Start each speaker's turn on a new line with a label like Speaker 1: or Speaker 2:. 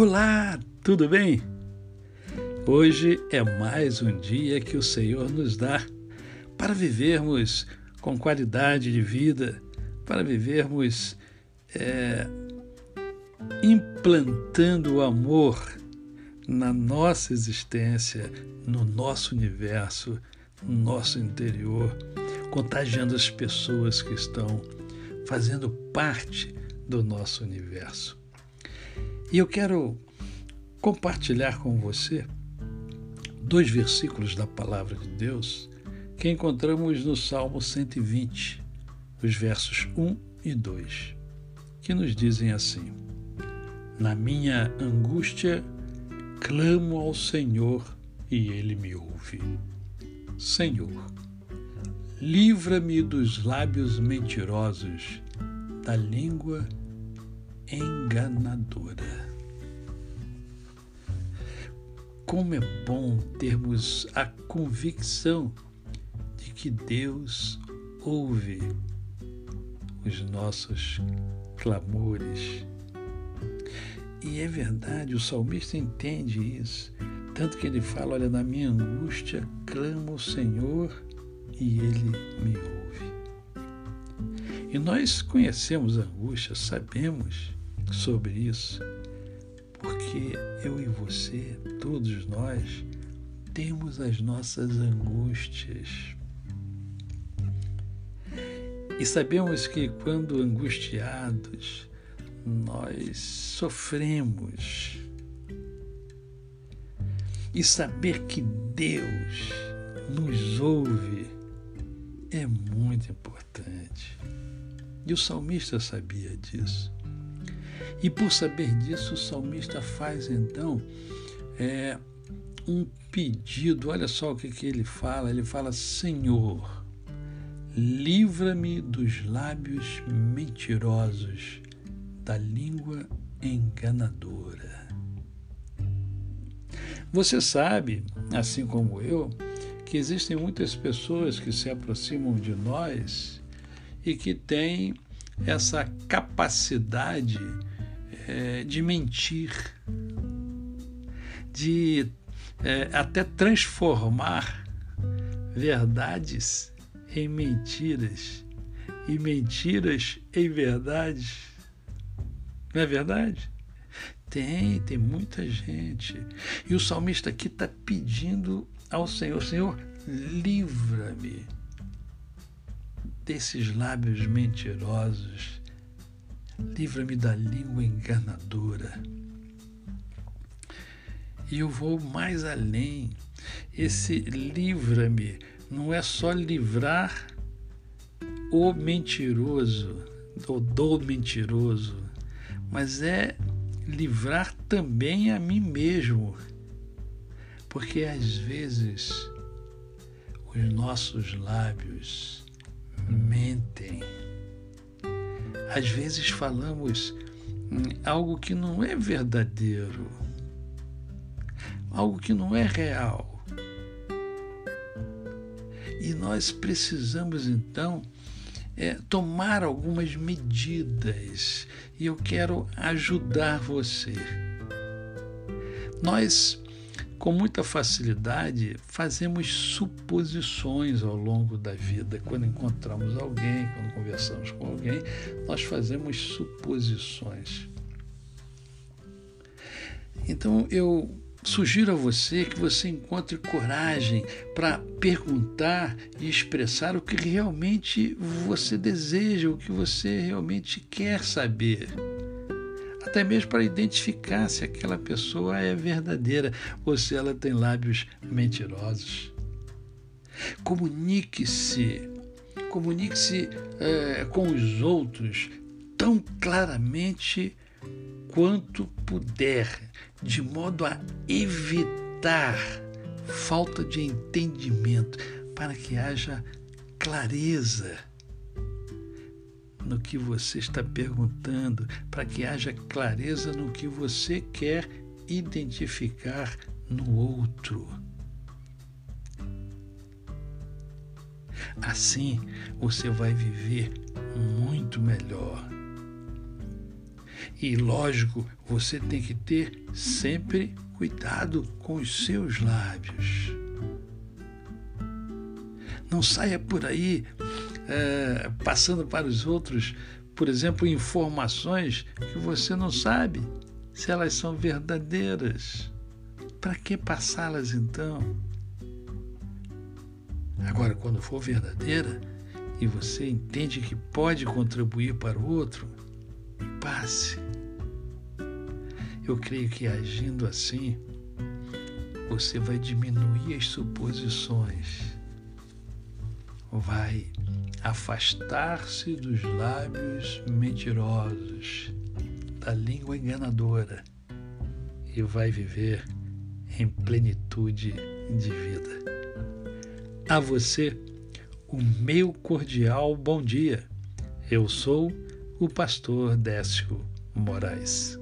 Speaker 1: Olá, tudo bem? Hoje é mais um dia que o Senhor nos dá para vivermos com qualidade de vida, para vivermos é, implantando o amor na nossa existência, no nosso universo, no nosso interior, contagiando as pessoas que estão fazendo parte do nosso universo. E eu quero compartilhar com você dois versículos da palavra de Deus que encontramos no Salmo 120, os versos 1 e 2, que nos dizem assim: Na minha angústia clamo ao Senhor e ele me ouve. Senhor, livra-me dos lábios mentirosos, da língua enganadora. Como é bom termos a convicção de que Deus ouve os nossos clamores. E é verdade, o salmista entende isso. Tanto que ele fala: Olha, na minha angústia clamo ao Senhor e ele me ouve. E nós conhecemos a angústia, sabemos sobre isso, porque eu e você, todos nós, temos as nossas angústias. E sabemos que quando angustiados, nós sofremos. E saber que Deus nos ouve é muito importante. E o salmista sabia disso. E por saber disso, o salmista faz então é, um pedido. Olha só o que, que ele fala: ele fala, Senhor, livra-me dos lábios mentirosos, da língua enganadora. Você sabe, assim como eu, que existem muitas pessoas que se aproximam de nós e que têm essa capacidade é, de mentir, de é, até transformar verdades em mentiras e mentiras em verdades. Não é verdade? Tem, tem muita gente. E o salmista aqui está pedindo ao Senhor: Senhor, livra-me desses lábios mentirosos livra-me da língua enganadora. E eu vou mais além. Esse livra-me não é só livrar o mentiroso, ou do mentiroso, mas é livrar também a mim mesmo. Porque às vezes os nossos lábios mentem às vezes falamos algo que não é verdadeiro, algo que não é real. E nós precisamos então é, tomar algumas medidas e eu quero ajudar você. Nós com muita facilidade, fazemos suposições ao longo da vida. Quando encontramos alguém, quando conversamos com alguém, nós fazemos suposições. Então eu sugiro a você que você encontre coragem para perguntar e expressar o que realmente você deseja, o que você realmente quer saber até mesmo para identificar se aquela pessoa é verdadeira ou se ela tem lábios mentirosos. Comunique-se, comunique-se é, com os outros tão claramente quanto puder, de modo a evitar falta de entendimento, para que haja clareza no que você está perguntando, para que haja clareza no que você quer identificar no outro. Assim você vai viver muito melhor. E lógico, você tem que ter sempre cuidado com os seus lábios. Não saia por aí é, passando para os outros, por exemplo, informações que você não sabe se elas são verdadeiras. Para que passá-las então? Agora, quando for verdadeira e você entende que pode contribuir para o outro, passe. Eu creio que agindo assim, você vai diminuir as suposições, vai afastar-se dos lábios mentirosos, da língua enganadora e vai viver em plenitude de vida. A você, o meu cordial bom dia. Eu sou o pastor Décio Moraes.